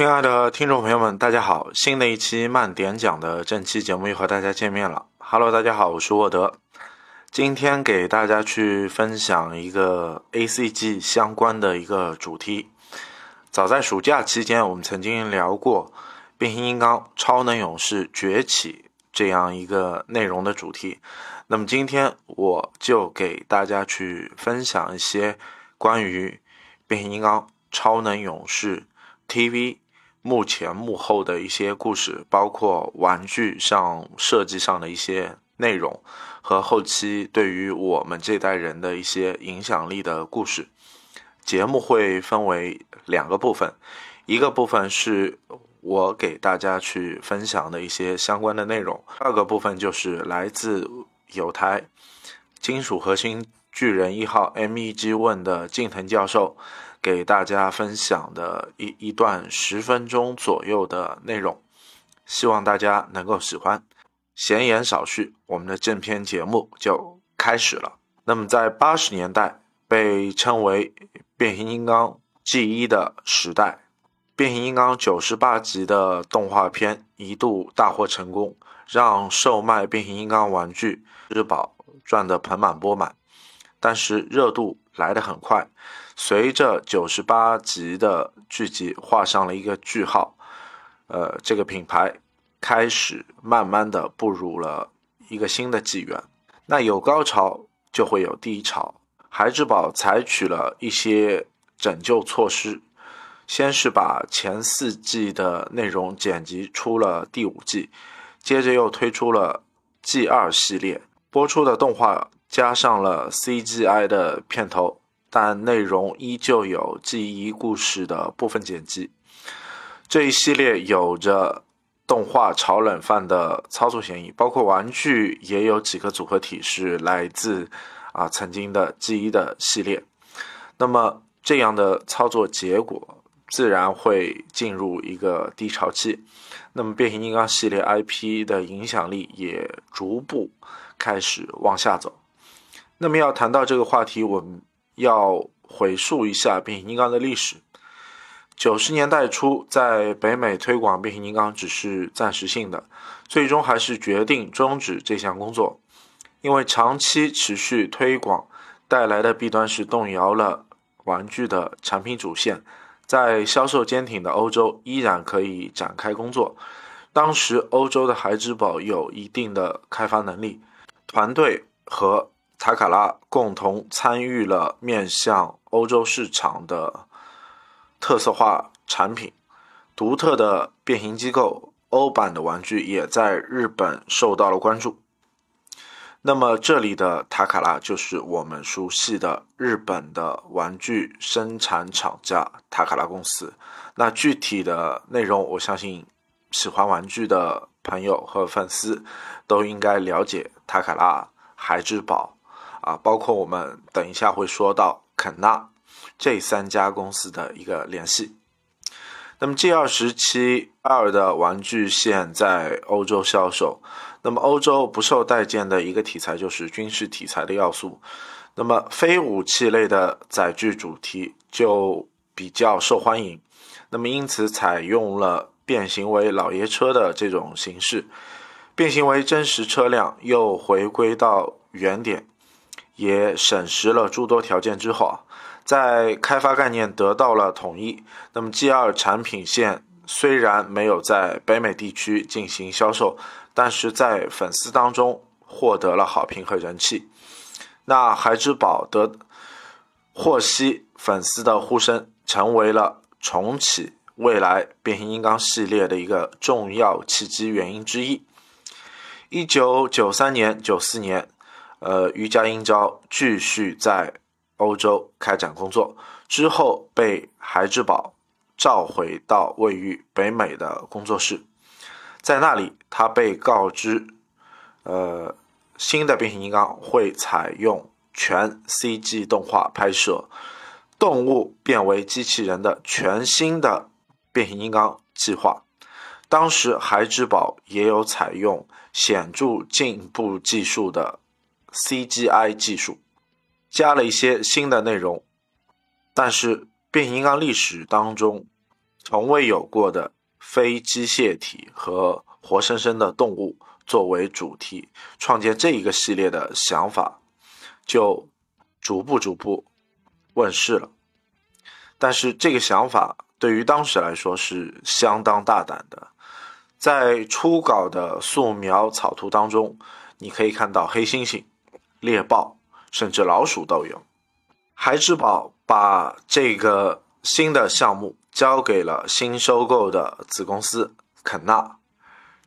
亲爱的听众朋友们，大家好！新的一期慢点讲的正期节目又和大家见面了。Hello，大家好，我是沃德。今天给大家去分享一个 A C G 相关的一个主题。早在暑假期间，我们曾经聊过《变形金刚：超能勇士崛起》这样一个内容的主题。那么今天我就给大家去分享一些关于《变形金刚：超能勇士》TV。幕前幕后的一些故事，包括玩具上设计上的一些内容，和后期对于我们这代人的一些影响力的故事。节目会分为两个部分，一个部分是我给大家去分享的一些相关的内容，二个部分就是来自有台金属核心巨人一号 MEG One 的近藤教授。给大家分享的一一段十分钟左右的内容，希望大家能够喜欢。闲言少叙，我们的正片节目就开始了。那么，在八十年代，被称为变形金刚 G 一的时代，变形金刚九十八集的动画片一度大获成功，让售卖变形金刚玩具日宝赚得盆满钵满。但是热度来得很快。随着九十八集的剧集画上了一个句号，呃，这个品牌开始慢慢的步入了一个新的纪元。那有高潮就会有低潮，孩之宝采取了一些拯救措施，先是把前四季的内容剪辑出了第五季，接着又推出了 G 二系列，播出的动画加上了 CGI 的片头。但内容依旧有记忆故事的部分剪辑。这一系列有着动画炒冷饭的操作嫌疑，包括玩具也有几个组合体是来自啊曾经的记忆的系列。那么这样的操作结果自然会进入一个低潮期。那么变形金刚系列 IP 的影响力也逐步开始往下走。那么要谈到这个话题，我们。要回溯一下变形金刚的历史。九十年代初，在北美推广变形金刚只是暂时性的，最终还是决定终止这项工作，因为长期持续推广带来的弊端是动摇了玩具的产品主线，在销售坚挺的欧洲依然可以展开工作。当时欧洲的孩之宝有一定的开发能力，团队和。塔卡拉共同参与了面向欧洲市场的特色化产品，独特的变形机构欧版的玩具也在日本受到了关注。那么这里的塔卡拉就是我们熟悉的日本的玩具生产厂家塔卡拉公司。那具体的内容，我相信喜欢玩具的朋友和粉丝都应该了解塔卡拉、孩之宝。啊，包括我们等一下会说到肯纳这三家公司的一个联系。那么 G 二时期二的玩具线在欧洲销售，那么欧洲不受待见的一个题材就是军事题材的要素，那么非武器类的载具主题就比较受欢迎，那么因此采用了变形为老爷车的这种形式，变形为真实车辆又回归到原点。也审实了诸多条件之后啊，在开发概念得到了统一。那么 G 二产品线虽然没有在北美地区进行销售，但是在粉丝当中获得了好评和人气。那孩之宝得获悉粉丝的呼声，成为了重启未来变形金刚系列的一个重要契机原因之一。一九九三年、九四年。呃，瑜伽英招继续在欧洲开展工作，之后被孩之宝召回到位于北美的工作室，在那里，他被告知，呃，新的变形金刚会采用全 CG 动画拍摄，动物变为机器人的全新的变形金刚计划。当时，孩之宝也有采用显著进步技术的。CGI 技术加了一些新的内容，但是变形金刚历史当中从未有过的非机械体和活生生的动物作为主题，创建这一个系列的想法，就逐步逐步问世了。但是这个想法对于当时来说是相当大胆的，在初稿的素描草图当中，你可以看到黑猩猩、猎豹，甚至老鼠都有。孩之宝把这个新的项目交给了新收购的子公司肯纳，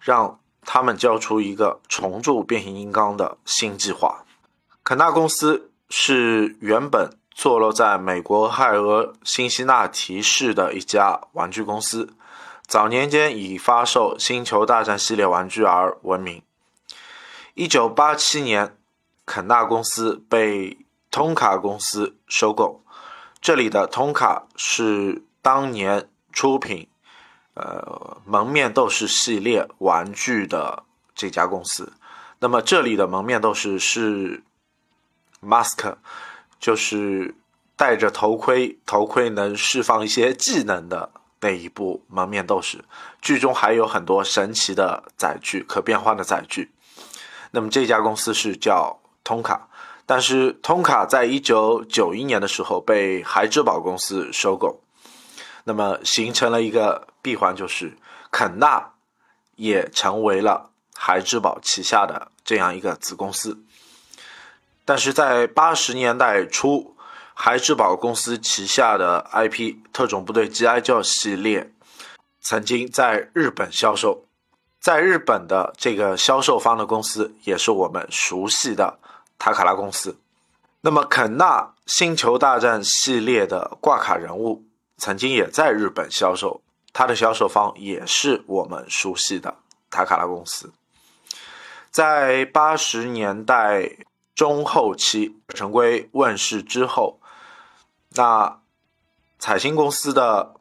让他们交出一个重铸变形金刚的新计划。肯纳公司是原本坐落在美国亥俄辛辛那提市的一家玩具公司，早年间以发售《星球大战》系列玩具而闻名。一九八七年，肯纳公司被通卡公司收购，这里的通卡是当年出品呃蒙面斗士系列玩具的这家公司。那么这里的蒙面斗士是 mask，就是戴着头盔，头盔能释放一些技能的那一部蒙面斗士。剧中还有很多神奇的载具，可变换的载具。那么这家公司是叫通卡。但是通卡在一九九一年的时候被孩之宝公司收购，那么形成了一个闭环，就是肯纳也成为了孩之宝旗下的这样一个子公司。但是在八十年代初，孩之宝公司旗下的 IP 特种部队 G.I. Joe 系列曾经在日本销售，在日本的这个销售方的公司也是我们熟悉的。塔卡拉公司，那么肯纳星球大战系列的挂卡人物曾经也在日本销售，它的销售方也是我们熟悉的塔卡拉公司。在八十年代中后期，成规问世之后，那彩星公司的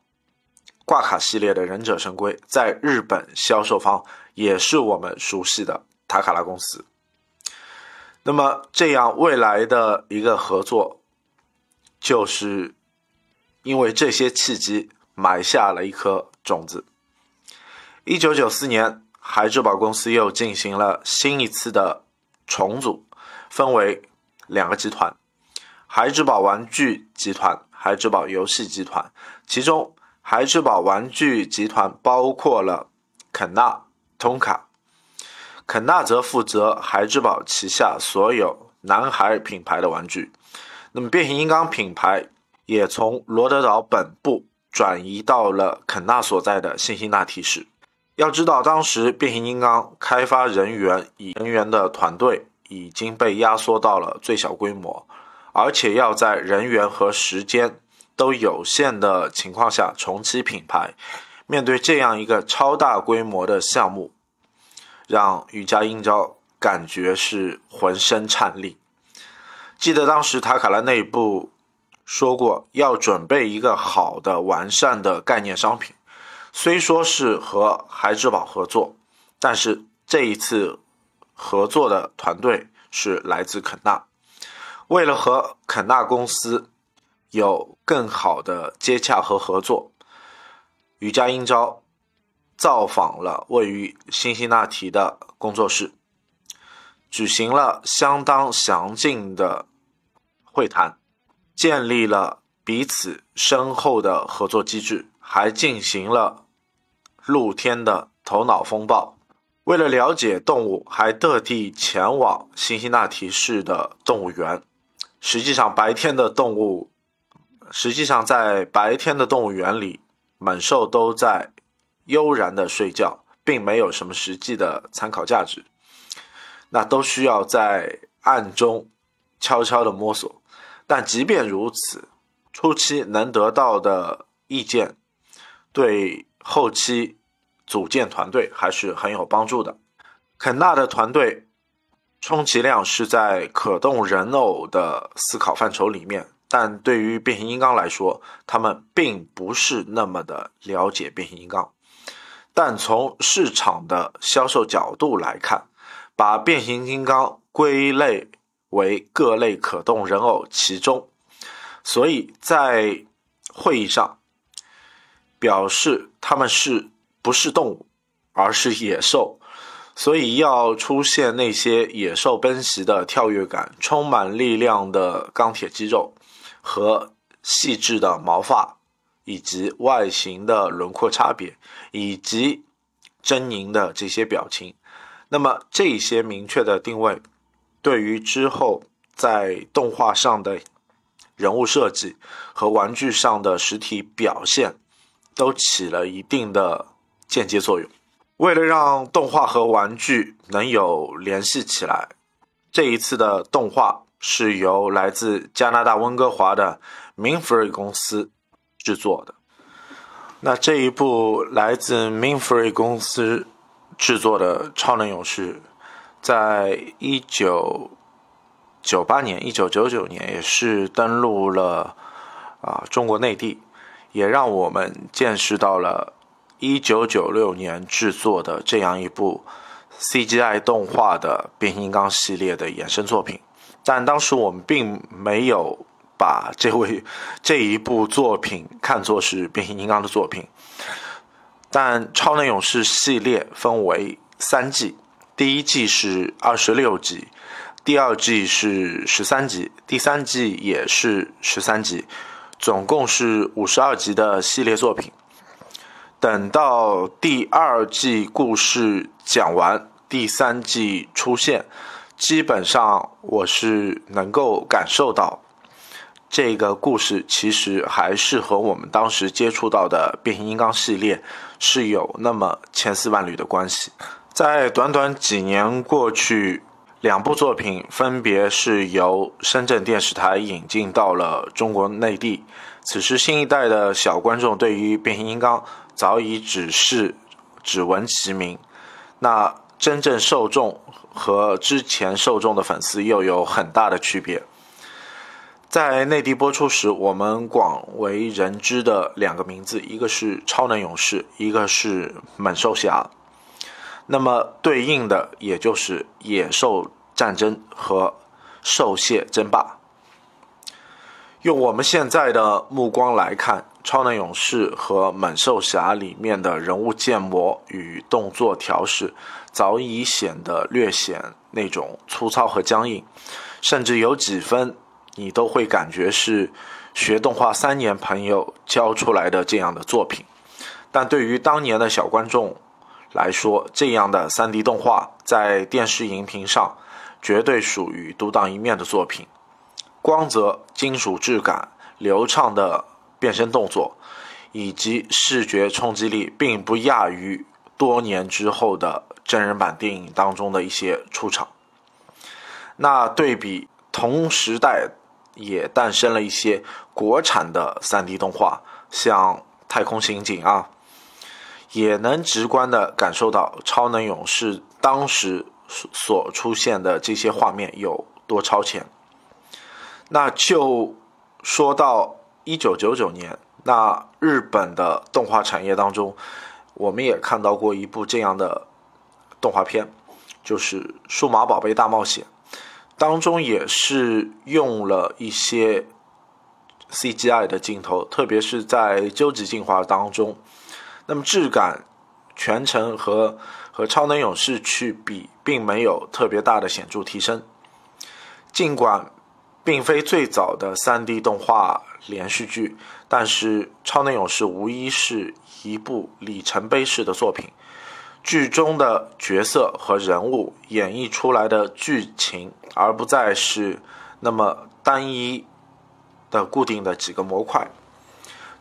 挂卡系列的忍者神龟在日本销售方也是我们熟悉的塔卡拉公司。那么，这样未来的一个合作，就是因为这些契机埋下了一颗种子。一九九四年，孩之宝公司又进行了新一次的重组，分为两个集团：孩之宝玩具集团、孩之宝游戏集团。其中，孩之宝玩具集团包括了肯纳、通卡。肯纳则负责孩之宝旗下所有男孩品牌的玩具，那么变形金刚品牌也从罗德岛本部转移到了肯纳所在的辛辛那提市。要知道，当时变形金刚开发人员以人员的团队已经被压缩到了最小规模，而且要在人员和时间都有限的情况下重启品牌，面对这样一个超大规模的项目。让瑜伽英昭感觉是浑身颤栗。记得当时塔卡拉内部说过，要准备一个好的、完善的概念商品。虽说是和孩之宝合作，但是这一次合作的团队是来自肯纳。为了和肯纳公司有更好的接洽和合作，瑜伽英昭。造访了位于辛辛那提的工作室，举行了相当详尽的会谈，建立了彼此深厚的合作机制，还进行了露天的头脑风暴。为了了解动物，还特地前往辛辛那提市的动物园。实际上，白天的动物，实际上在白天的动物园里，猛兽都在。悠然的睡觉，并没有什么实际的参考价值，那都需要在暗中悄悄的摸索。但即便如此，初期能得到的意见，对后期组建团队还是很有帮助的。肯纳的团队，充其量是在可动人偶的思考范畴里面，但对于变形金刚来说，他们并不是那么的了解变形金刚。但从市场的销售角度来看，把变形金刚归类为各类可动人偶其中，所以在会议上，表示他们是不是动物，而是野兽。所以要出现那些野兽奔袭的跳跃感、充满力量的钢铁肌肉和细致的毛发，以及外形的轮廓差别，以及狰狞的这些表情。那么这些明确的定位，对于之后在动画上的人物设计和玩具上的实体表现，都起了一定的间接作用。为了让动画和玩具能有联系起来，这一次的动画是由来自加拿大温哥华的 Minfree 公司制作的。那这一部来自 Minfree 公司制作的《超能勇士》，在一九九八年、一九九九年也是登陆了啊中国内地，也让我们见识到了。一九九六年制作的这样一部 CGI 动画的变形金刚系列的衍生作品，但当时我们并没有把这位这一部作品看作是变形金刚的作品。但超能勇士系列分为三季，第一季是二十六集，第二季是十三集，第三季也是十三集，总共是五十二集的系列作品。等到第二季故事讲完，第三季出现，基本上我是能够感受到，这个故事其实还是和我们当时接触到的变形金刚系列是有那么千丝万缕的关系。在短短几年过去，两部作品分别是由深圳电视台引进到了中国内地。此时，新一代的小观众对于变形金刚。早已只是只闻其名，那真正受众和之前受众的粉丝又有很大的区别。在内地播出时，我们广为人知的两个名字，一个是超能勇士，一个是猛兽侠。那么对应的也就是野兽战争和兽蟹争霸。用我们现在的目光来看。超能勇士和猛兽侠里面的人物建模与动作调试，早已显得略显那种粗糙和僵硬，甚至有几分你都会感觉是学动画三年朋友教出来的这样的作品。但对于当年的小观众来说，这样的 3D 动画在电视荧屏上绝对属于独当一面的作品，光泽、金属质感、流畅的。变身动作以及视觉冲击力，并不亚于多年之后的真人版电影当中的一些出场。那对比同时代，也诞生了一些国产的 3D 动画，像《太空刑警》啊，也能直观的感受到《超能勇士》当时所出现的这些画面有多超前。那就说到。一九九九年，那日本的动画产业当中，我们也看到过一部这样的动画片，就是《数码宝贝大冒险》，当中也是用了一些 CGI 的镜头，特别是在究极进化当中，那么质感全程和和超能勇士去比，并没有特别大的显著提升，尽管。并非最早的 3D 动画连续剧，但是《超能勇士》无疑是一部里程碑式的作品。剧中的角色和人物演绎出来的剧情，而不再是那么单一的固定的几个模块。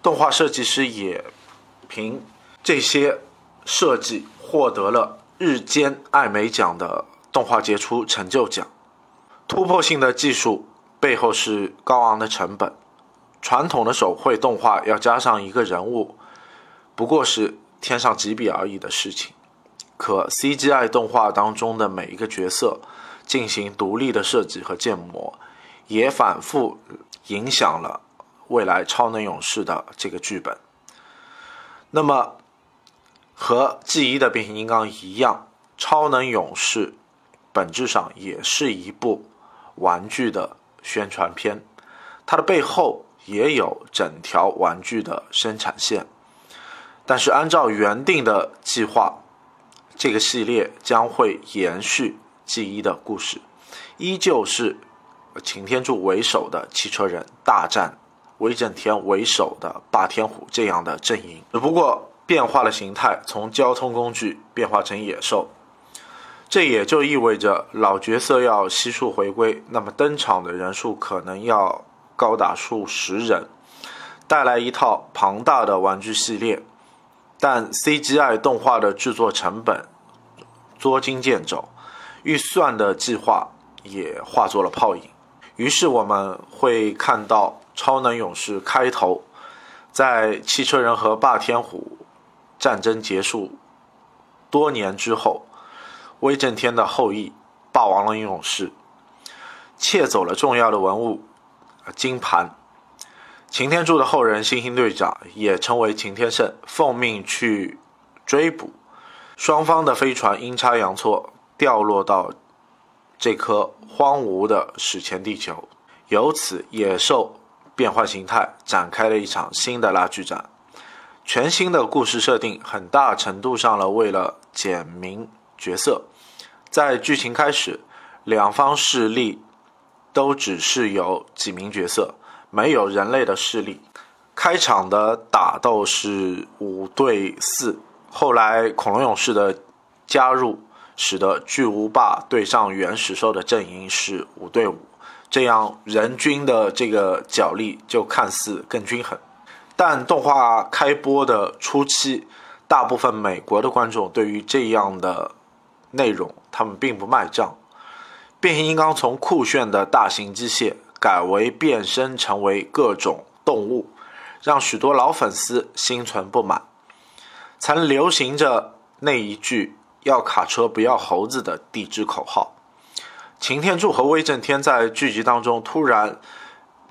动画设计师也凭这些设计获得了日间艾美奖的动画杰出成就奖。突破性的技术。背后是高昂的成本，传统的手绘动画要加上一个人物，不过是添上几笔而已的事情。可 CGI 动画当中的每一个角色进行独立的设计和建模，也反复影响了未来超能勇士的这个剧本。那么，和 G 一的变形金刚一样，超能勇士本质上也是一部玩具的。宣传片，它的背后也有整条玩具的生产线。但是按照原定的计划，这个系列将会延续 G 一的故事，依旧是擎天柱为首的汽车人大战威震天为首的霸天虎这样的阵营，只不过变化了形态，从交通工具变化成野兽。这也就意味着老角色要悉数回归，那么登场的人数可能要高达数十人，带来一套庞大的玩具系列。但 CGI 动画的制作成本捉襟见肘，预算的计划也化作了泡影。于是我们会看到超能勇士开头，在汽车人和霸天虎战争结束多年之后。威震天的后裔霸王龙勇士窃走了重要的文物金盘，擎天柱的后人星星队长也称为擎天圣，奉命去追捕。双方的飞船阴差阳错掉落到这颗荒芜的史前地球，由此野兽变换形态，展开了一场新的拉锯战。全新的故事设定，很大程度上了为了简明角色。在剧情开始，两方势力都只是有几名角色，没有人类的势力。开场的打斗是五对四，后来恐龙勇士的加入，使得巨无霸对上原始兽的阵营是五对五，这样人均的这个角力就看似更均衡。但动画开播的初期，大部分美国的观众对于这样的。内容他们并不卖账，变形金刚从酷炫的大型机械改为变身成为各种动物，让许多老粉丝心存不满。曾流行着那一句“要卡车不要猴子”的地质口号。擎天柱和威震天在剧集当中突然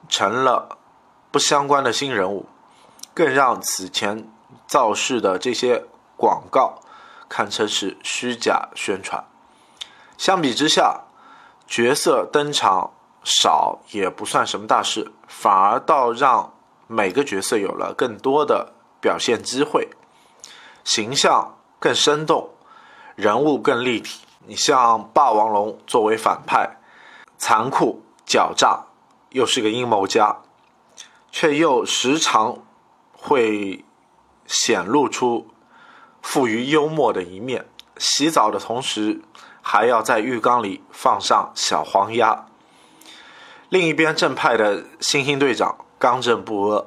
成了不相关的新人物，更让此前造势的这些广告。堪称是虚假宣传。相比之下，角色登场少也不算什么大事，反而倒让每个角色有了更多的表现机会，形象更生动，人物更立体。你像霸王龙作为反派，残酷狡诈，又是个阴谋家，却又时常会显露出。富于幽默的一面，洗澡的同时还要在浴缸里放上小黄鸭。另一边正派的猩猩队长刚正不阿，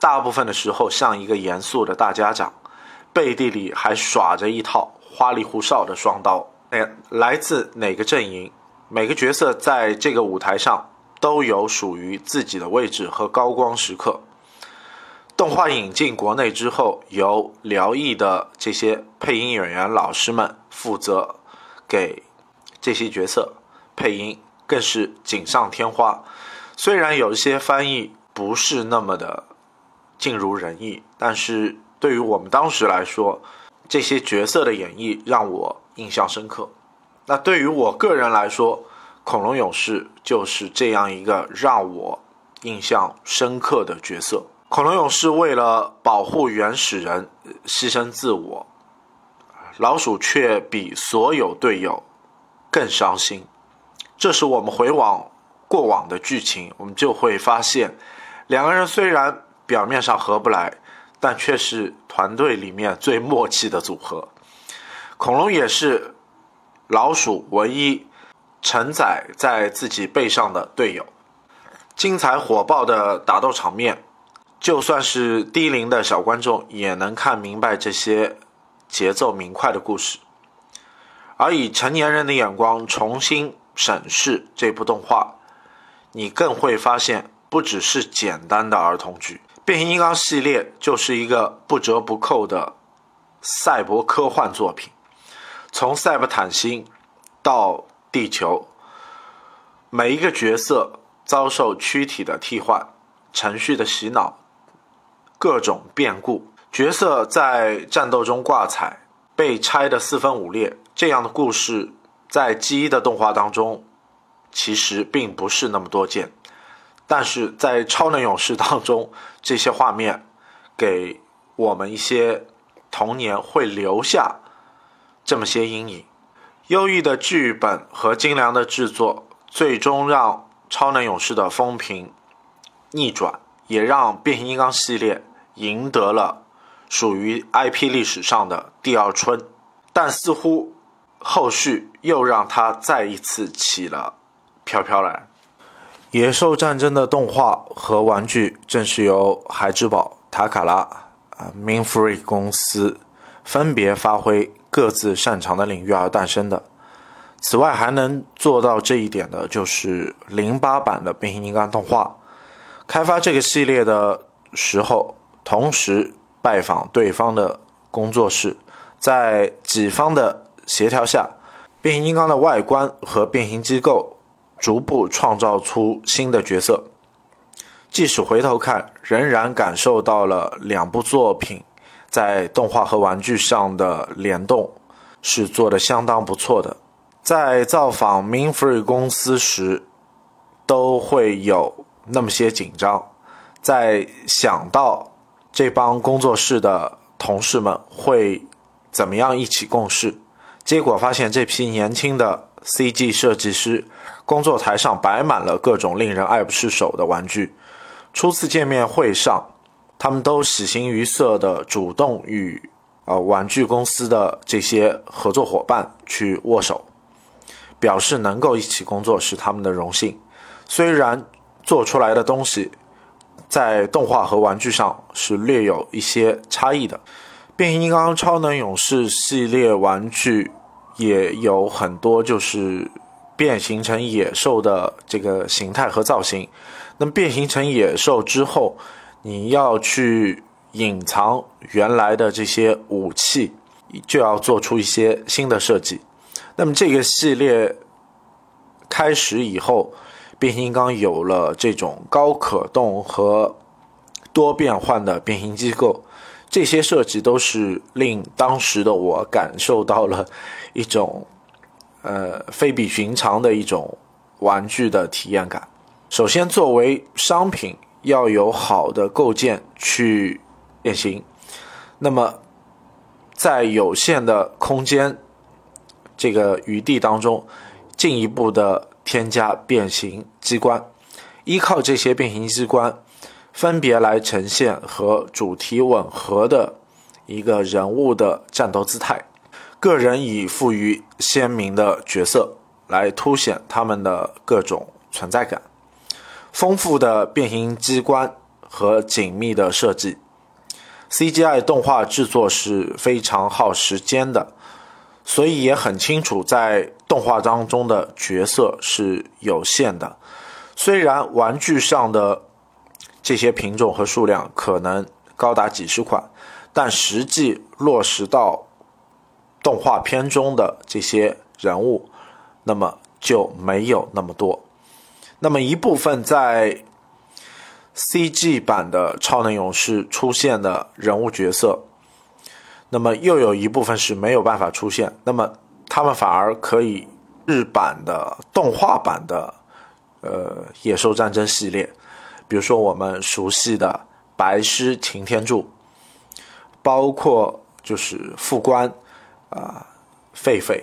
大部分的时候像一个严肃的大家长，背地里还耍着一套花里胡哨的双刀。哎，来自哪个阵营？每个角色在这个舞台上都有属于自己的位置和高光时刻。动画引进国内之后，由辽艺的这些配音演员老师们负责给这些角色配音，更是锦上添花。虽然有一些翻译不是那么的尽如人意，但是对于我们当时来说，这些角色的演绎让我印象深刻。那对于我个人来说，恐龙勇士就是这样一个让我印象深刻的角色。恐龙勇士为了保护原始人牺牲自我，老鼠却比所有队友更伤心。这时我们回往过往的剧情，我们就会发现，两个人虽然表面上合不来，但却是团队里面最默契的组合。恐龙也是老鼠唯一承载在自己背上的队友。精彩火爆的打斗场面。就算是低龄的小观众也能看明白这些节奏明快的故事，而以成年人的眼光重新审视这部动画，你更会发现，不只是简单的儿童剧，《变形金刚》系列就是一个不折不扣的赛博科幻作品。从赛博坦星到地球，每一个角色遭受躯体的替换、程序的洗脑。各种变故，角色在战斗中挂彩，被拆得四分五裂，这样的故事在 G 一的动画当中其实并不是那么多见，但是在超能勇士当中，这些画面给我们一些童年会留下这么些阴影。优异的剧本和精良的制作，最终让超能勇士的风评逆转，也让变形金刚系列赢得了属于 IP 历史上的第二春。但似乎后续又让它再一次起了飘飘然。野兽战争的动画和玩具正是由孩之宝、塔卡拉、啊 Minfree 公司分别发挥各自擅长的领域而诞生的。此外，还能做到这一点的就是零八版的变形金刚动画。开发这个系列的时候，同时拜访对方的工作室，在己方的协调下，变形金刚的外观和变形机构。逐步创造出新的角色，即使回头看，仍然感受到了两部作品在动画和玩具上的联动是做的相当不错的。在造访 Minfree 公司时，都会有那么些紧张，在想到这帮工作室的同事们会怎么样一起共事，结果发现这批年轻的 CG 设计师。工作台上摆满了各种令人爱不释手的玩具。初次见面会上，他们都喜形于色地主动与呃玩具公司的这些合作伙伴去握手，表示能够一起工作是他们的荣幸。虽然做出来的东西在动画和玩具上是略有一些差异的，变形金刚超能勇士系列玩具也有很多就是。变形成野兽的这个形态和造型，那么变形成野兽之后，你要去隐藏原来的这些武器，就要做出一些新的设计。那么这个系列开始以后，变形金刚有了这种高可动和多变换的变形机构，这些设计都是令当时的我感受到了一种。呃，非比寻常的一种玩具的体验感。首先，作为商品，要有好的构件去变形。那么，在有限的空间这个余地当中，进一步的添加变形机关，依靠这些变形机关，分别来呈现和主题吻合的一个人物的战斗姿态。个人以赋予鲜明的角色来凸显他们的各种存在感，丰富的变形机关和紧密的设计，CGI 动画制作是非常耗时间的，所以也很清楚在动画当中的角色是有限的。虽然玩具上的这些品种和数量可能高达几十款，但实际落实到动画片中的这些人物，那么就没有那么多。那么一部分在 CG 版的超能勇士出现的人物角色，那么又有一部分是没有办法出现。那么他们反而可以日版的动画版的呃野兽战争系列，比如说我们熟悉的白狮擎天柱，包括就是副官。啊，狒狒，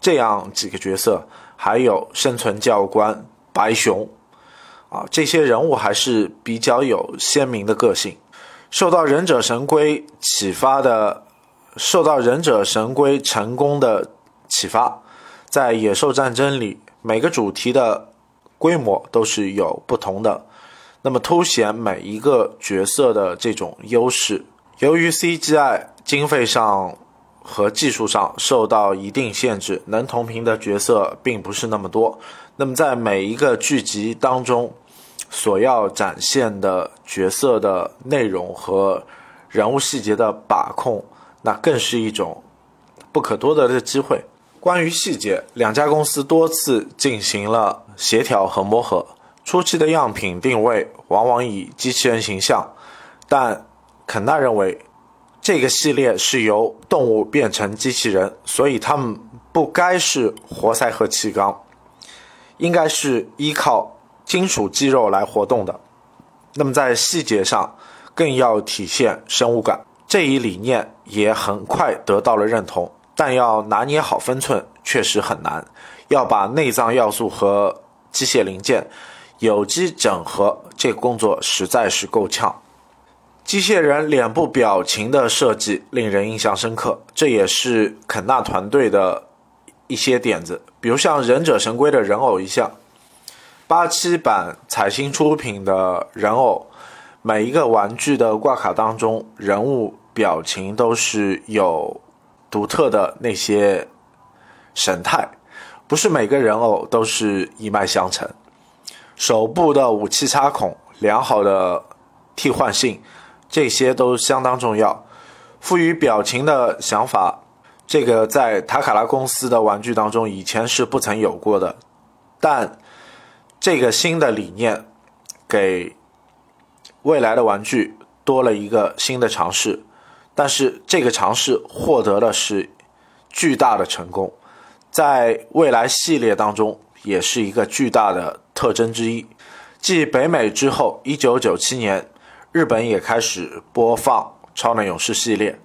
这样几个角色，还有生存教官白熊，啊，这些人物还是比较有鲜明的个性。受到忍者神龟启发的，受到忍者神龟成功的启发，在野兽战争里，每个主题的规模都是有不同的，那么凸显每一个角色的这种优势。由于 CGI 经费上。和技术上受到一定限制，能同频的角色并不是那么多。那么在每一个剧集当中，所要展现的角色的内容和人物细节的把控，那更是一种不可多得的机会。关于细节，两家公司多次进行了协调和磨合。初期的样品定位往往以机器人形象，但肯纳认为。这个系列是由动物变成机器人，所以它们不该是活塞和气缸，应该是依靠金属肌肉来活动的。那么在细节上更要体现生物感。这一理念也很快得到了认同，但要拿捏好分寸确实很难。要把内脏要素和机械零件有机整合，这个工作实在是够呛。机械人脸部表情的设计令人印象深刻，这也是肯纳团队的一些点子，比如像《忍者神龟》的人偶一项，八七版彩星出品的人偶，每一个玩具的挂卡当中，人物表情都是有独特的那些神态，不是每个人偶都是一脉相承。手部的武器插孔，良好的替换性。这些都相当重要。赋予表情的想法，这个在塔卡拉公司的玩具当中以前是不曾有过的。但这个新的理念给未来的玩具多了一个新的尝试，但是这个尝试获得的是巨大的成功，在未来系列当中也是一个巨大的特征之一。继北美之后，一九九七年。日本也开始播放《超能勇士》系列。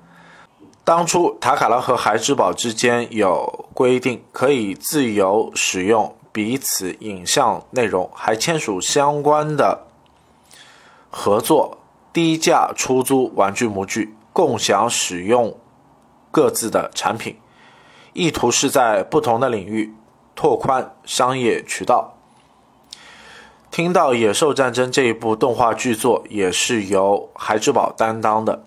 当初塔卡拉和孩之宝之间有规定，可以自由使用彼此影像内容，还签署相关的合作，低价出租玩具模具，共享使用各自的产品，意图是在不同的领域拓宽商业渠道。听到《野兽战争》这一部动画剧作也是由孩之宝担当的，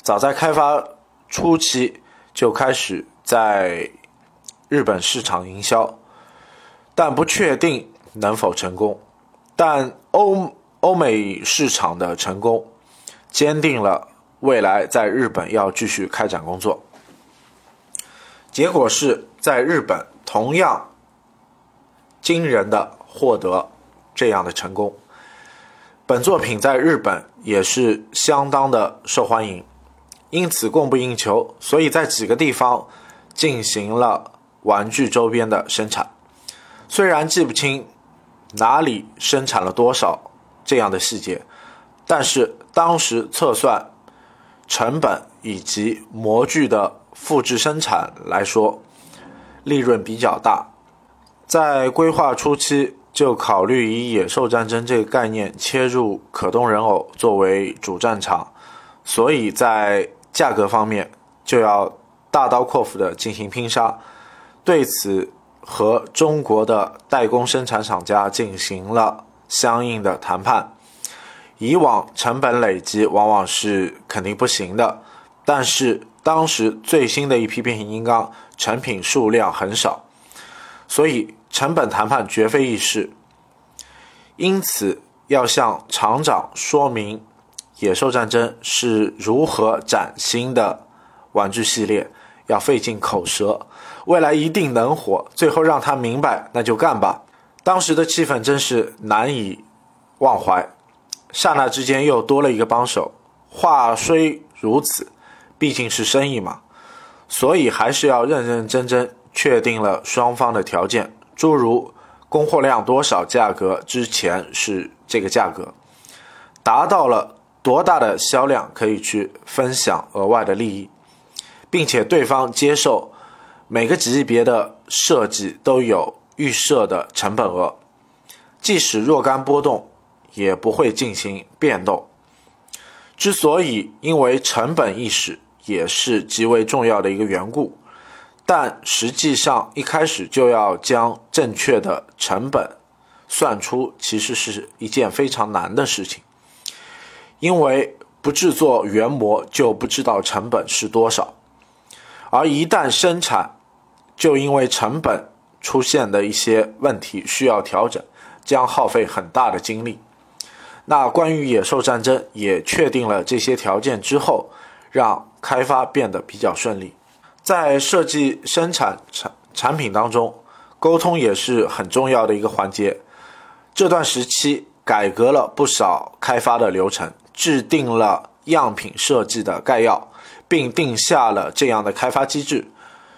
早在开发初期就开始在日本市场营销，但不确定能否成功。但欧欧美市场的成功，坚定了未来在日本要继续开展工作。结果是在日本同样惊人的获得。这样的成功，本作品在日本也是相当的受欢迎，因此供不应求，所以在几个地方进行了玩具周边的生产。虽然记不清哪里生产了多少这样的细节，但是当时测算成本以及模具的复制生产来说，利润比较大。在规划初期。就考虑以野兽战争这个概念切入可动人偶作为主战场，所以在价格方面就要大刀阔斧的进行拼杀。对此，和中国的代工生产厂家进行了相应的谈判。以往成本累积往往是肯定不行的，但是当时最新的一批变形金刚成品数量很少，所以。成本谈判绝非易事，因此要向厂长说明《野兽战争》是如何崭新的玩具系列，要费尽口舌，未来一定能火。最后让他明白，那就干吧。当时的气氛真是难以忘怀，刹那之间又多了一个帮手。话虽如此，毕竟是生意嘛，所以还是要认认真真确定了双方的条件。诸如供货量多少，价格之前是这个价格，达到了多大的销量可以去分享额外的利益，并且对方接受每个级别的设计都有预设的成本额，即使若干波动也不会进行变动。之所以因为成本意识也是极为重要的一个缘故。但实际上，一开始就要将正确的成本算出，其实是一件非常难的事情。因为不制作原模，就不知道成本是多少；而一旦生产，就因为成本出现的一些问题需要调整，将耗费很大的精力。那关于野兽战争，也确定了这些条件之后，让开发变得比较顺利。在设计生产产产品当中，沟通也是很重要的一个环节。这段时期改革了不少开发的流程，制定了样品设计的概要，并定下了这样的开发机制：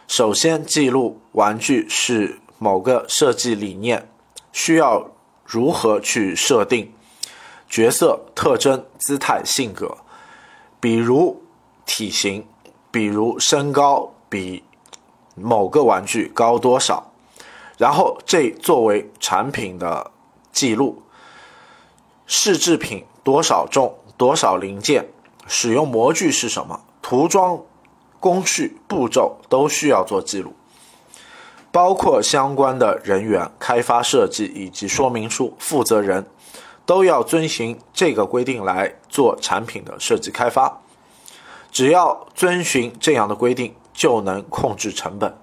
首先记录玩具是某个设计理念，需要如何去设定角色特征、姿态、性格，比如体型，比如身高比某个玩具高多少，然后这作为产品的记录，试制品多少重，多少零件，使用模具是什么，涂装工序步骤都需要做记录，包括相关的人员、开发设计以及说明书负责人。都要遵循这个规定来做产品的设计开发。只要遵循这样的规定，就能控制成本。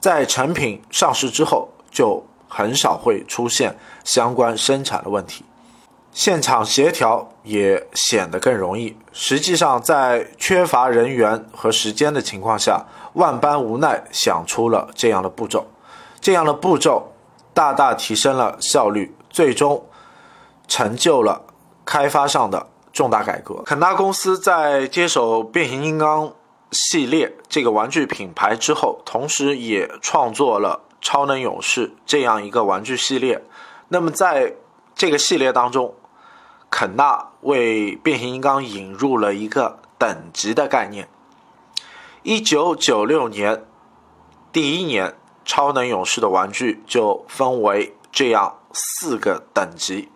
在成品上市之后，就很少会出现相关生产的问题。现场协调也显得更容易。实际上，在缺乏人员和时间的情况下，万般无奈想出了这样的步骤。这样的步骤大大提升了效率，最终。成就了开发上的重大改革。肯纳公司在接手变形金刚系列这个玩具品牌之后，同时也创作了超能勇士这样一个玩具系列。那么在这个系列当中，肯纳为变形金刚引入了一个等级的概念。一九九六年第一年，超能勇士的玩具就分为这样四个等级。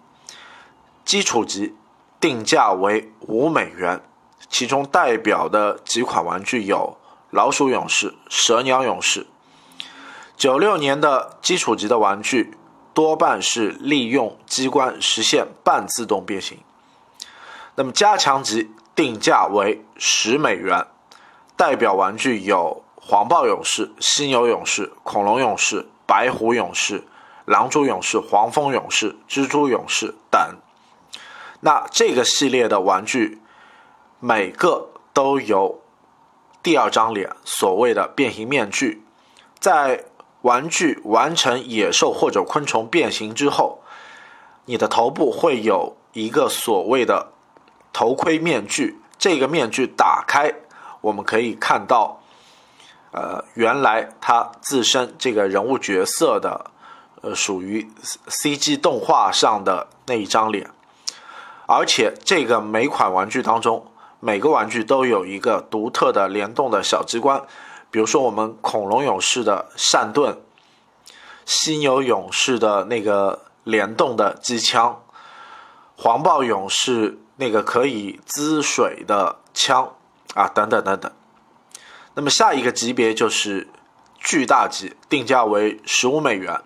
基础级定价为五美元，其中代表的几款玩具有老鼠勇士、蛇鸟勇士。九六年的基础级的玩具多半是利用机关实现半自动变形。那么加强级定价为十美元，代表玩具有黄豹勇士、犀牛勇士、恐龙勇士、白虎勇士、狼蛛勇士、黄蜂勇士、蜘蛛勇士等。那这个系列的玩具，每个都有第二张脸，所谓的变形面具。在玩具完成野兽或者昆虫变形之后，你的头部会有一个所谓的头盔面具。这个面具打开，我们可以看到，呃，原来它自身这个人物角色的，呃，属于 CG 动画上的那一张脸。而且这个每款玩具当中，每个玩具都有一个独特的联动的小机关，比如说我们恐龙勇士的扇盾，犀牛勇士的那个联动的机枪，黄豹勇士那个可以滋水的枪啊，等等等等。那么下一个级别就是巨大级，定价为十五美元。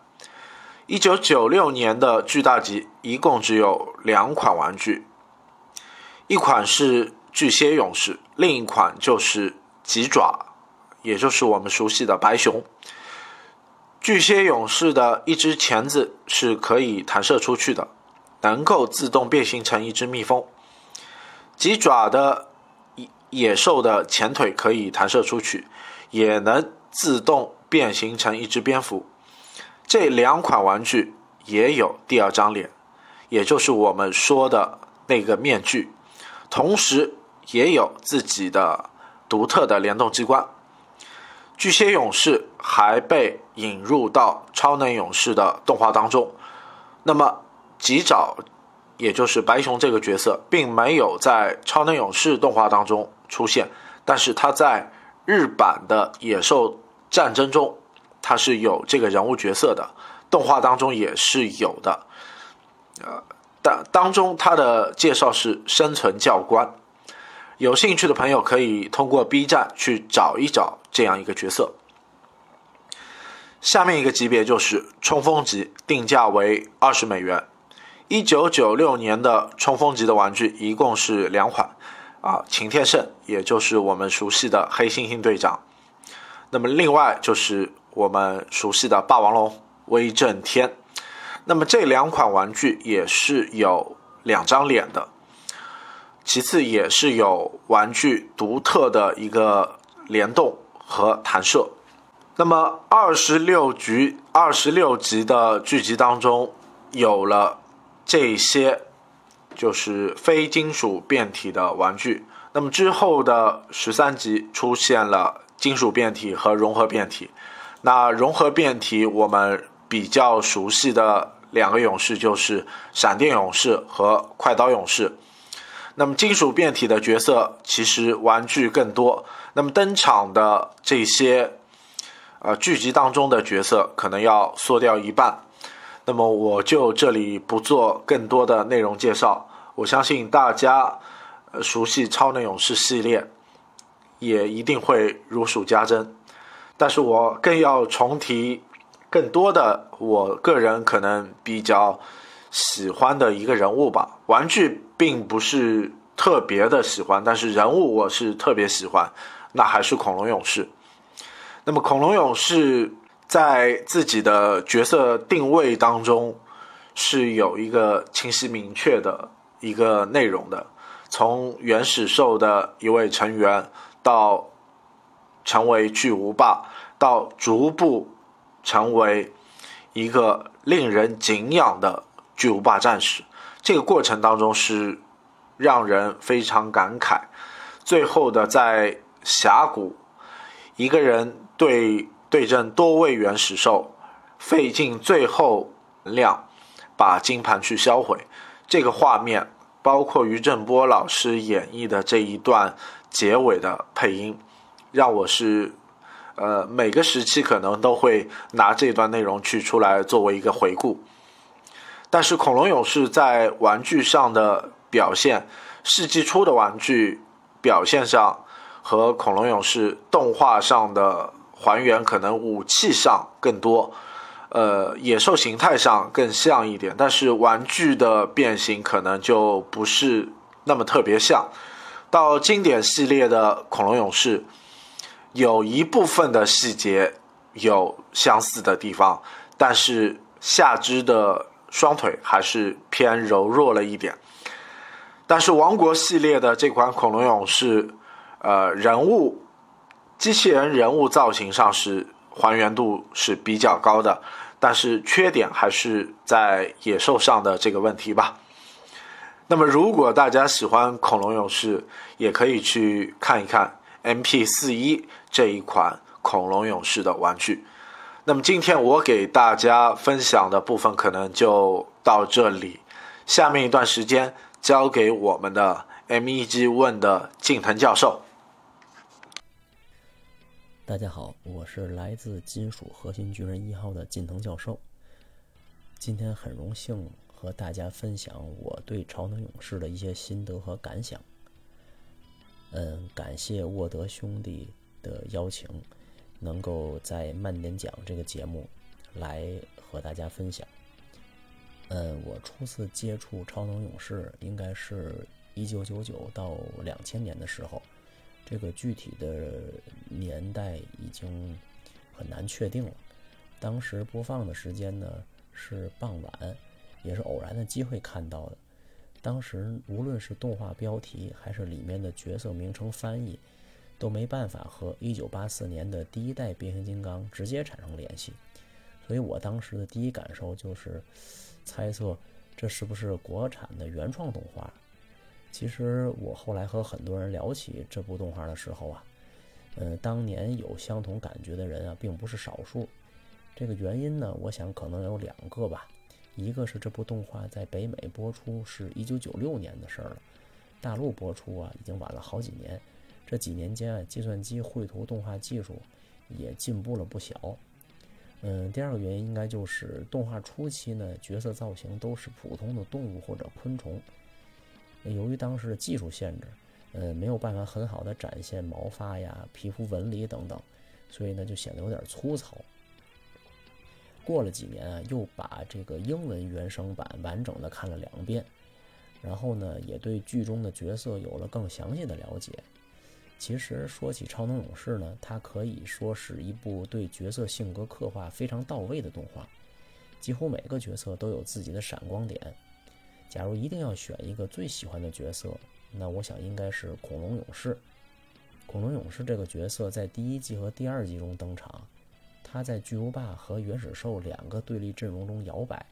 一九九六年的巨大级一共只有两款玩具，一款是巨蟹勇士，另一款就是棘爪，也就是我们熟悉的白熊。巨蟹勇士的一只钳子是可以弹射出去的，能够自动变形成一只蜜蜂。棘爪的野兽的前腿可以弹射出去，也能自动变形成一只蝙蝠。这两款玩具也有第二张脸，也就是我们说的那个面具，同时也有自己的独特的联动机关。巨蟹勇士还被引入到超能勇士的动画当中。那么吉爪，也就是白熊这个角色，并没有在超能勇士动画当中出现，但是他在日版的野兽战争中。它是有这个人物角色的，动画当中也是有的，呃，当当中它的介绍是生存教官，有兴趣的朋友可以通过 B 站去找一找这样一个角色。下面一个级别就是冲锋级，定价为二十美元。一九九六年的冲锋级的玩具一共是两款，啊，擎天圣，也就是我们熟悉的黑猩猩队长，那么另外就是。我们熟悉的霸王龙威震天，那么这两款玩具也是有两张脸的，其次也是有玩具独特的一个联动和弹射。那么二十六局、二十六集的剧集当中有了这些，就是非金属变体的玩具。那么之后的十三集出现了金属变体和融合变体。那融合变体，我们比较熟悉的两个勇士就是闪电勇士和快刀勇士。那么金属变体的角色其实玩具更多。那么登场的这些呃剧集当中的角色可能要缩掉一半。那么我就这里不做更多的内容介绍。我相信大家熟悉超能勇士系列，也一定会如数家珍。但是我更要重提更多的我个人可能比较喜欢的一个人物吧。玩具并不是特别的喜欢，但是人物我是特别喜欢。那还是恐龙勇士。那么恐龙勇士在自己的角色定位当中是有一个清晰明确的一个内容的。从原始兽的一位成员到成为巨无霸，到逐步成为一个令人敬仰的巨无霸战士，这个过程当中是让人非常感慨。最后的在。峡谷，一个人对对阵多位原始兽，费尽最后量把金盘去销毁。这个画面，包括于正波老师演绎的这一段结尾的配音，让我是呃每个时期可能都会拿这段内容去出来作为一个回顾。但是恐龙勇士在玩具上的表现，世纪初的玩具表现上。和恐龙勇士动画上的还原，可能武器上更多，呃，野兽形态上更像一点，但是玩具的变形可能就不是那么特别像。到经典系列的恐龙勇士，有一部分的细节有相似的地方，但是下肢的双腿还是偏柔弱了一点。但是王国系列的这款恐龙勇士。呃，人物机器人人物造型上是还原度是比较高的，但是缺点还是在野兽上的这个问题吧。那么，如果大家喜欢恐龙勇士，也可以去看一看 MP 四一这一款恐龙勇士的玩具。那么，今天我给大家分享的部分可能就到这里，下面一段时间交给我们的 MEG 问的近藤教授。大家好，我是来自金属核心巨人一号的近藤教授。今天很荣幸和大家分享我对超能勇士的一些心得和感想。嗯，感谢沃德兄弟的邀请，能够在慢点讲这个节目来和大家分享。嗯，我初次接触超能勇士应该是一九九九到两千年的时候。这个具体的年代已经很难确定了。当时播放的时间呢是傍晚，也是偶然的机会看到的。当时无论是动画标题还是里面的角色名称翻译，都没办法和1984年的第一代变形金刚直接产生联系。所以我当时的第一感受就是猜测这是不是国产的原创动画。其实我后来和很多人聊起这部动画的时候啊，呃，当年有相同感觉的人啊，并不是少数。这个原因呢，我想可能有两个吧。一个是这部动画在北美播出是一九九六年的事儿了，大陆播出啊已经晚了好几年。这几年间啊，计算机绘图动画技术也进步了不小。嗯，第二个原因应该就是动画初期呢，角色造型都是普通的动物或者昆虫。由于当时的技术限制，呃，没有办法很好的展现毛发呀、皮肤纹理等等，所以呢，就显得有点粗糙。过了几年啊，又把这个英文原声版完整的看了两遍，然后呢，也对剧中的角色有了更详细的了解。其实说起《超能勇士》呢，它可以说是一部对角色性格刻画非常到位的动画，几乎每个角色都有自己的闪光点。假如一定要选一个最喜欢的角色，那我想应该是恐龙勇士。恐龙勇士这个角色在第一季和第二季中登场，他在巨无霸和原始兽两个对立阵容中摇摆，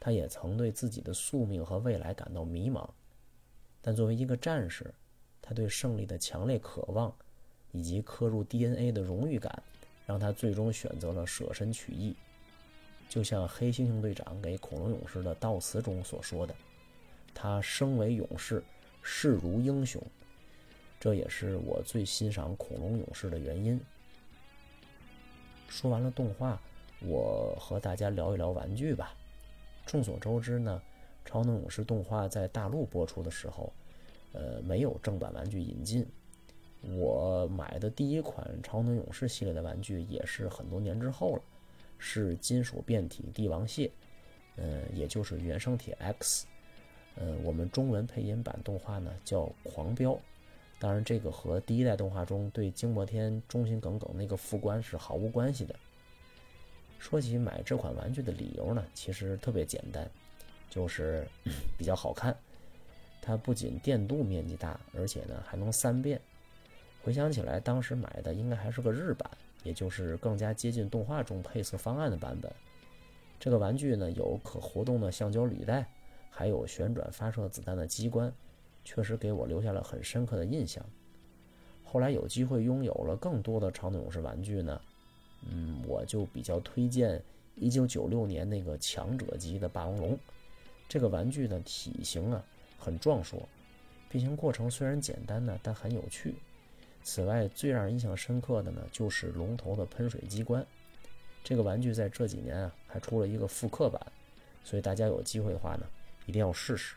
他也曾对自己的宿命和未来感到迷茫。但作为一个战士，他对胜利的强烈渴望，以及刻入 DNA 的荣誉感，让他最终选择了舍身取义。就像黑猩猩队长给恐龙勇士的悼词中所说的：“他生为勇士，视如英雄，这也是我最欣赏恐龙勇士的原因。说完了动画，我和大家聊一聊玩具吧。众所周知呢，超能勇士动画在大陆播出的时候，呃，没有正版玩具引进。我买的第一款超能勇士系列的玩具也是很多年之后了，是金属变体帝王蟹，嗯，也就是原生体 X。嗯，我们中文配音版动画呢叫狂飙，当然这个和第一代动画中对惊魔天忠心耿耿那个副官是毫无关系的。说起买这款玩具的理由呢，其实特别简单，就是 比较好看。它不仅电镀面积大，而且呢还能三变。回想起来，当时买的应该还是个日版，也就是更加接近动画中配色方案的版本。这个玩具呢有可活动的橡胶履带。还有旋转发射子弹的机关，确实给我留下了很深刻的印象。后来有机会拥有了更多的超能勇士玩具呢，嗯，我就比较推荐1996年那个强者级的霸王龙。这个玩具的体型啊很壮硕，变形过程虽然简单呢，但很有趣。此外，最让人印象深刻的呢就是龙头的喷水机关。这个玩具在这几年啊还出了一个复刻版，所以大家有机会的话呢。一定要试试。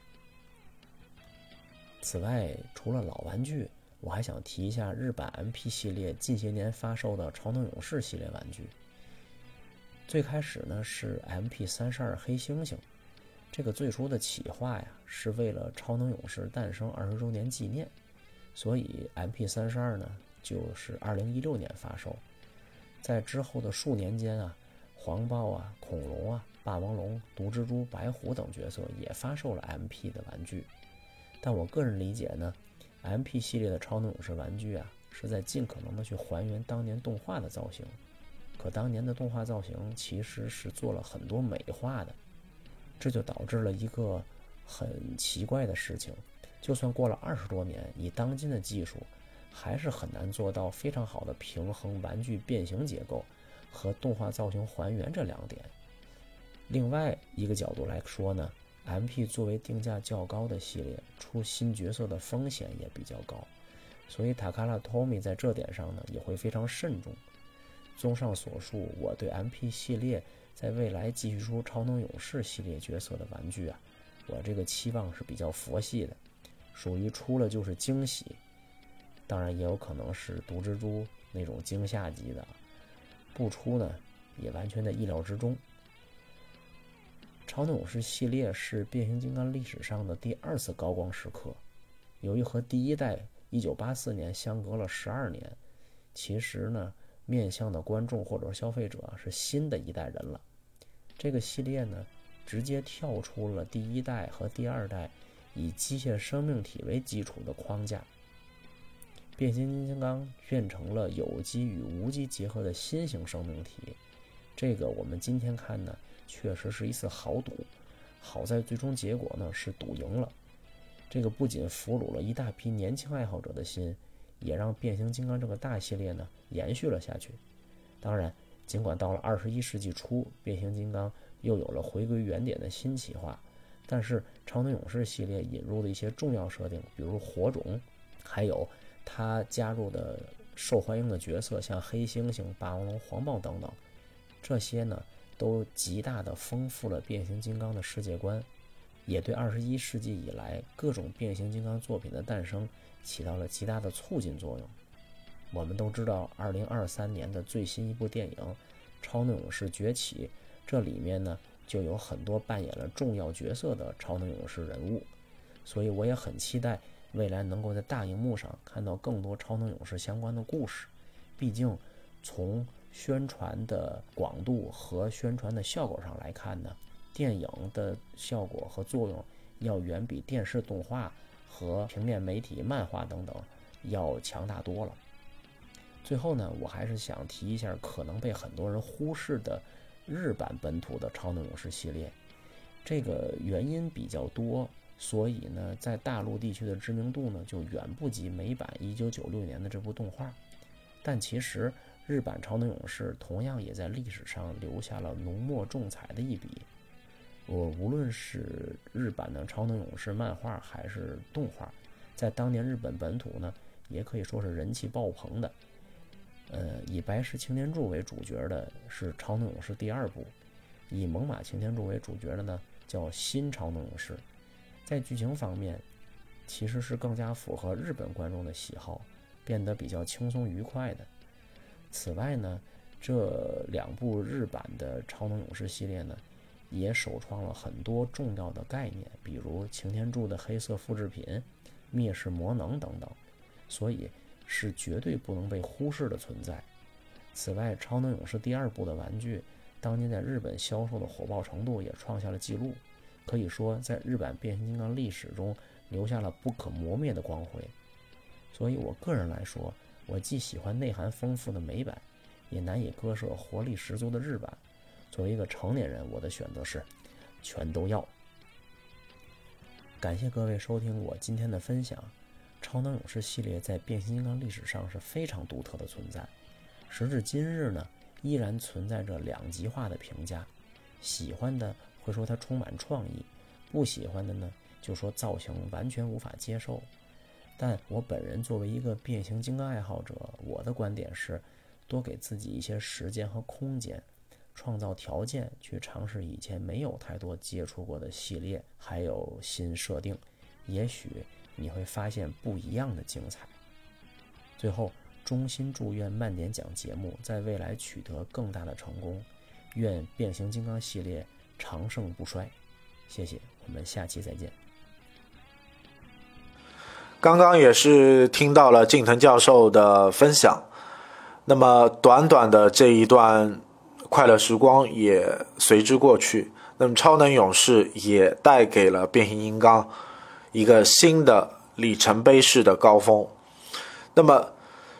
此外，除了老玩具，我还想提一下日版 MP 系列近些年发售的超能勇士系列玩具。最开始呢是 MP 三十二黑猩猩，这个最初的企划呀是为了超能勇士诞生二十周年纪念，所以 MP 三十二呢就是二零一六年发售。在之后的数年间啊，黄豹啊，恐龙啊。霸王龙、毒蜘蛛、白虎等角色也发售了 MP 的玩具，但我个人理解呢，MP 系列的超能勇士玩具啊，是在尽可能的去还原当年动画的造型。可当年的动画造型其实是做了很多美化的，这就导致了一个很奇怪的事情：就算过了二十多年，以当今的技术，还是很难做到非常好的平衡玩具变形结构和动画造型还原这两点。另外一个角度来说呢，MP 作为定价较高的系列，出新角色的风险也比较高，所以塔卡拉托米在这点上呢也会非常慎重。综上所述，我对 MP 系列在未来继续出超能勇士系列角色的玩具啊，我这个期望是比较佛系的，属于出了就是惊喜。当然也有可能是毒蜘蛛那种惊吓级的，不出呢也完全在意料之中。超能勇士系列是变形金刚历史上的第二次高光时刻。由于和第一代1984年相隔了十二年，其实呢，面向的观众或者消费者是新的一代人了。这个系列呢，直接跳出了第一代和第二代以机械生命体为基础的框架，变形金刚变成了有机与无机结合的新型生命体。这个我们今天看呢。确实是一次豪赌，好在最终结果呢是赌赢了。这个不仅俘虏了一大批年轻爱好者的心，也让变形金刚这个大系列呢延续了下去。当然，尽管到了二十一世纪初，变形金刚又有了回归原点的新企划，但是超能勇士系列引入的一些重要设定，比如火种，还有他加入的受欢迎的角色，像黑猩猩、霸王龙、黄豹等等，这些呢。都极大地丰富了变形金刚的世界观，也对二十一世纪以来各种变形金刚作品的诞生起到了极大的促进作用。我们都知道，二零二三年的最新一部电影《超能勇士崛起》，这里面呢就有很多扮演了重要角色的超能勇士人物，所以我也很期待未来能够在大荧幕上看到更多超能勇士相关的故事。毕竟，从宣传的广度和宣传的效果上来看呢，电影的效果和作用要远比电视动画和平面媒体、漫画等等要强大多了。最后呢，我还是想提一下可能被很多人忽视的日版本土的超能勇士系列。这个原因比较多，所以呢，在大陆地区的知名度呢就远不及美版1996年的这部动画。但其实。日版超能勇士同样也在历史上留下了浓墨重彩的一笔。我无论是日版的超能勇士漫画还是动画，在当年日本本土呢，也可以说是人气爆棚的。呃，以白石擎天柱为主角的是《超能勇士》第二部，以猛犸擎天柱为主角的呢叫《新超能勇士》。在剧情方面，其实是更加符合日本观众的喜好，变得比较轻松愉快的。此外呢，这两部日版的《超能勇士》系列呢，也首创了很多重要的概念，比如擎天柱的黑色复制品、灭世魔能等等，所以是绝对不能被忽视的存在。此外，《超能勇士》第二部的玩具当年在日本销售的火爆程度也创下了记录。可以说，在日版变形金刚历史中留下了不可磨灭的光辉。所以我个人来说，我既喜欢内涵丰富的美版，也难以割舍活力十足的日版。作为一个成年人，我的选择是全都要。感谢各位收听我今天的分享。超能勇士系列在变形金刚历史上是非常独特的存在。时至今日呢，依然存在着两极化的评价，喜欢的。会说它充满创意，不喜欢的呢，就说造型完全无法接受。但我本人作为一个变形金刚爱好者，我的观点是，多给自己一些时间和空间，创造条件去尝试以前没有太多接触过的系列，还有新设定，也许你会发现不一样的精彩。最后，衷心祝愿慢点讲节目在未来取得更大的成功，愿变形金刚系列。长盛不衰，谢谢，我们下期再见。刚刚也是听到了近藤教授的分享，那么短短的这一段快乐时光也随之过去。那么超能勇士也带给了变形金刚一个新的里程碑式的高峰。那么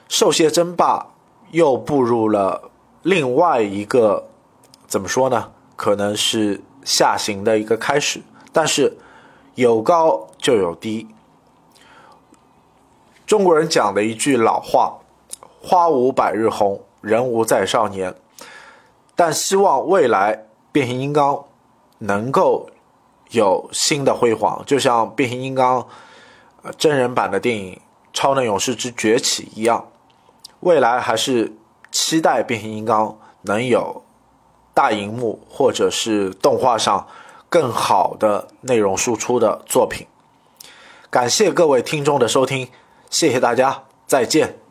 兽蟹争霸又步入了另外一个怎么说呢？可能是下行的一个开始，但是有高就有低。中国人讲的一句老话：“花无百日红，人无再少年。”但希望未来变形金刚能够有新的辉煌，就像变形金刚呃真人版的电影《超能勇士之崛起》一样。未来还是期待变形金刚能有。大荧幕或者是动画上更好的内容输出的作品。感谢各位听众的收听，谢谢大家，再见。